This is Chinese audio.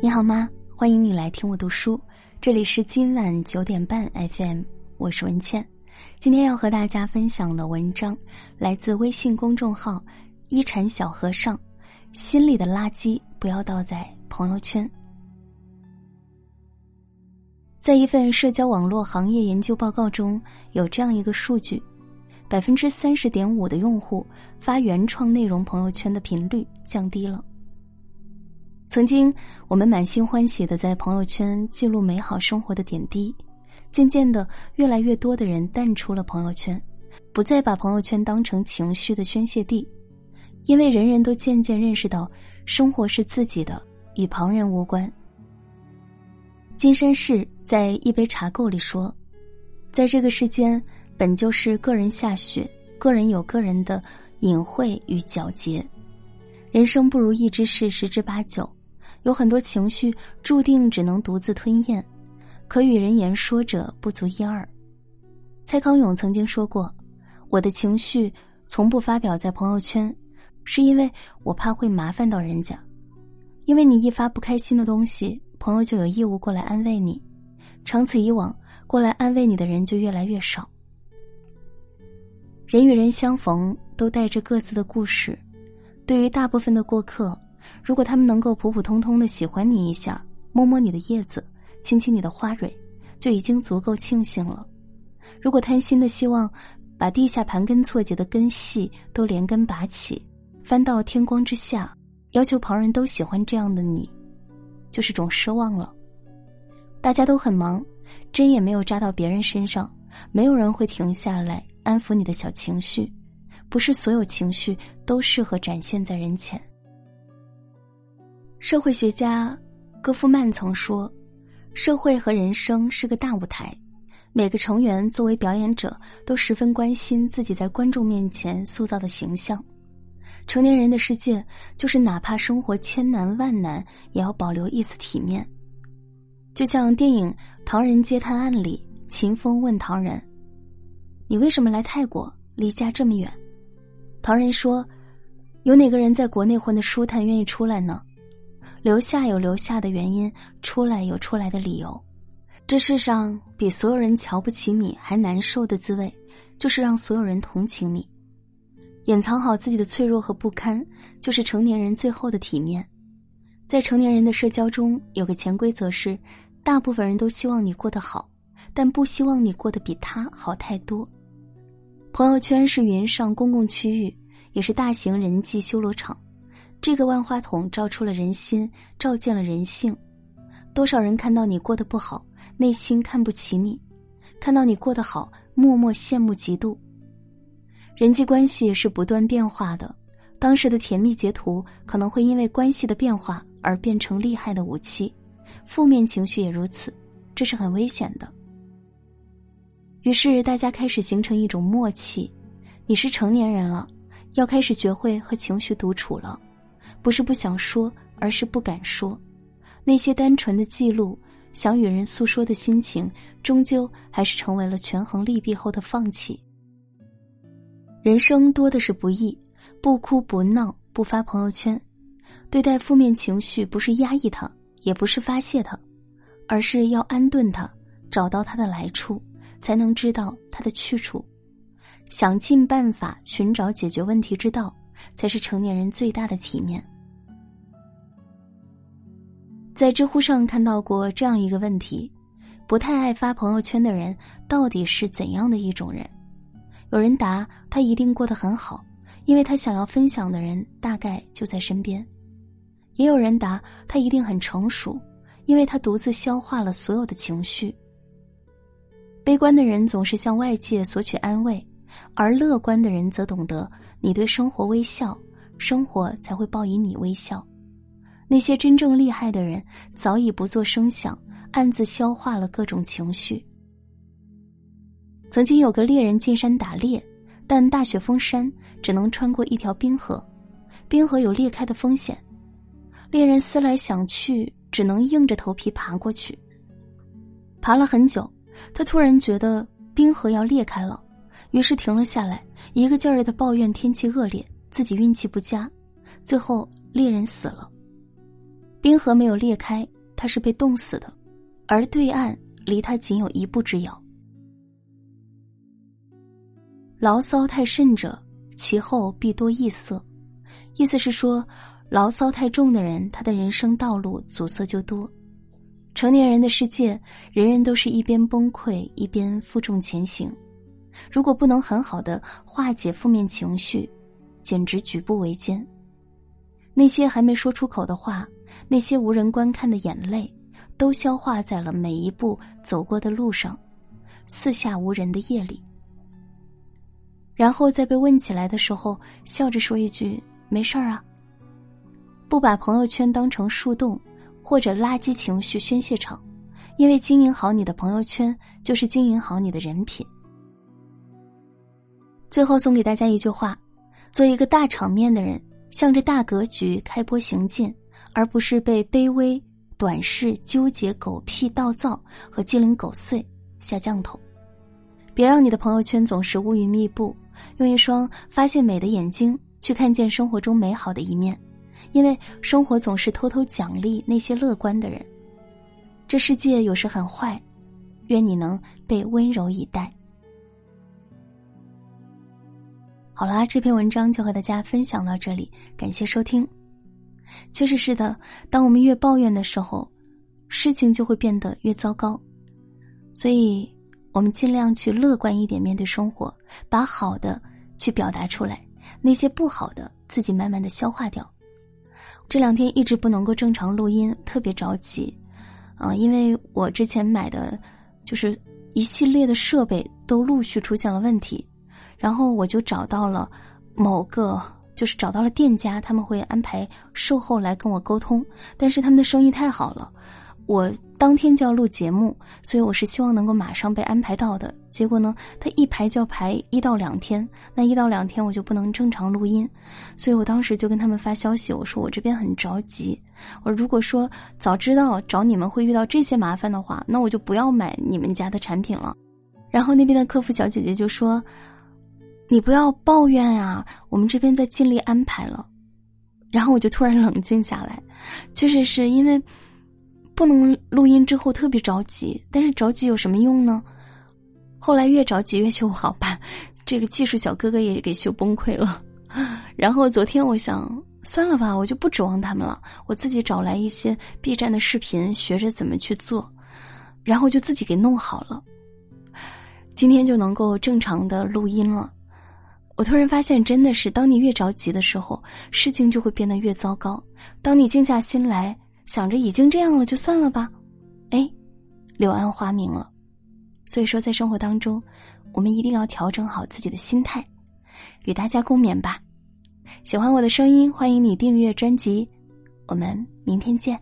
你好吗？欢迎你来听我读书，这里是今晚九点半 FM，我是文倩。今天要和大家分享的文章来自微信公众号“一禅小和尚”，心里的垃圾不要倒在朋友圈。在一份社交网络行业研究报告中，有这样一个数据：百分之三十点五的用户发原创内容朋友圈的频率降低了。曾经，我们满心欢喜的在朋友圈记录美好生活的点滴，渐渐的，越来越多的人淡出了朋友圈，不再把朋友圈当成情绪的宣泄地，因为人人都渐渐认识到，生活是自己的，与旁人无关。金山市在一杯茶垢里说，在这个世间，本就是个人下雪，个人有个人的隐晦与皎洁，人生不如意之事十之八九。有很多情绪注定只能独自吞咽，可与人言说者不足一二。蔡康永曾经说过：“我的情绪从不发表在朋友圈，是因为我怕会麻烦到人家。因为你一发不开心的东西，朋友就有义务过来安慰你，长此以往，过来安慰你的人就越来越少。人与人相逢，都带着各自的故事，对于大部分的过客。”如果他们能够普普通通的喜欢你一下，摸摸你的叶子，亲亲你的花蕊，就已经足够庆幸了。如果贪心的希望把地下盘根错节的根系都连根拔起，翻到天光之下，要求旁人都喜欢这样的你，就是种奢望了。大家都很忙，针也没有扎到别人身上，没有人会停下来安抚你的小情绪。不是所有情绪都适合展现在人前。社会学家戈夫曼曾说：“社会和人生是个大舞台，每个成员作为表演者都十分关心自己在观众面前塑造的形象。成年人的世界就是哪怕生活千难万难，也要保留一丝体面。就像电影《唐人街探案》里，秦风问唐人：‘你为什么来泰国？离家这么远？’唐人说：‘有哪个人在国内混的舒坦，愿意出来呢？’”留下有留下的原因，出来有出来的理由。这世上比所有人瞧不起你还难受的滋味，就是让所有人同情你。掩藏好自己的脆弱和不堪，就是成年人最后的体面。在成年人的社交中，有个潜规则是：大部分人都希望你过得好，但不希望你过得比他好太多。朋友圈是云上公共区域，也是大型人际修罗场。这个万花筒照出了人心，照见了人性。多少人看到你过得不好，内心看不起你；看到你过得好，默默羡慕嫉妒。人际关系是不断变化的，当时的甜蜜截图可能会因为关系的变化而变成厉害的武器，负面情绪也如此，这是很危险的。于是大家开始形成一种默契：你是成年人了，要开始学会和情绪独处了。不是不想说，而是不敢说。那些单纯的记录，想与人诉说的心情，终究还是成为了权衡利弊后的放弃。人生多的是不易，不哭不闹不发朋友圈，对待负面情绪，不是压抑它，也不是发泄它，而是要安顿它，找到它的来处，才能知道它的去处，想尽办法寻找解决问题之道。才是成年人最大的体面。在知乎上看到过这样一个问题：不太爱发朋友圈的人到底是怎样的一种人？有人答：他一定过得很好，因为他想要分享的人大概就在身边。也有人答：他一定很成熟，因为他独自消化了所有的情绪。悲观的人总是向外界索取安慰，而乐观的人则懂得。你对生活微笑，生活才会报以你微笑。那些真正厉害的人，早已不做声响，暗自消化了各种情绪。曾经有个猎人进山打猎，但大雪封山，只能穿过一条冰河，冰河有裂开的风险。猎人思来想去，只能硬着头皮爬过去。爬了很久，他突然觉得冰河要裂开了。于是停了下来，一个劲儿的抱怨天气恶劣，自己运气不佳，最后猎人死了。冰河没有裂开，他是被冻死的，而对岸离他仅有一步之遥。牢骚太甚者，其后必多异色。意思是说，牢骚太重的人，他的人生道路阻塞就多。成年人的世界，人人都是一边崩溃一边负重前行。如果不能很好的化解负面情绪，简直举步维艰。那些还没说出口的话，那些无人观看的眼泪，都消化在了每一步走过的路上，四下无人的夜里。然后在被问起来的时候，笑着说一句：“没事儿啊。”不把朋友圈当成树洞或者垃圾情绪宣泄场，因为经营好你的朋友圈，就是经营好你的人品。最后送给大家一句话：做一个大场面的人，向着大格局开播行进，而不是被卑微、短视、纠结、狗屁、倒灶和鸡零狗碎下降头。别让你的朋友圈总是乌云密布。用一双发现美的眼睛去看见生活中美好的一面，因为生活总是偷偷奖励那些乐观的人。这世界有时很坏，愿你能被温柔以待。好啦，这篇文章就和大家分享到这里，感谢收听。确实是的，当我们越抱怨的时候，事情就会变得越糟糕，所以。我们尽量去乐观一点面对生活，把好的去表达出来，那些不好的自己慢慢的消化掉。这两天一直不能够正常录音，特别着急，啊，因为我之前买的，就是一系列的设备都陆续出现了问题，然后我就找到了某个，就是找到了店家，他们会安排售后来跟我沟通，但是他们的生意太好了。我当天就要录节目，所以我是希望能够马上被安排到的。结果呢，他一排就要排一到两天，那一到两天我就不能正常录音，所以我当时就跟他们发消息，我说我这边很着急。我如果说早知道找你们会遇到这些麻烦的话，那我就不要买你们家的产品了。然后那边的客服小姐姐就说：“你不要抱怨啊，我们这边在尽力安排了。”然后我就突然冷静下来，确实是因为。不能录音之后特别着急，但是着急有什么用呢？后来越着急越修不好，吧这个技术小哥哥也给修崩溃了。然后昨天我想算了吧，我就不指望他们了，我自己找来一些 B 站的视频，学着怎么去做，然后就自己给弄好了。今天就能够正常的录音了。我突然发现，真的是当你越着急的时候，事情就会变得越糟糕。当你静下心来。想着已经这样了，就算了吧。哎，柳暗花明了。所以说，在生活当中，我们一定要调整好自己的心态。与大家共勉吧。喜欢我的声音，欢迎你订阅专辑。我们明天见。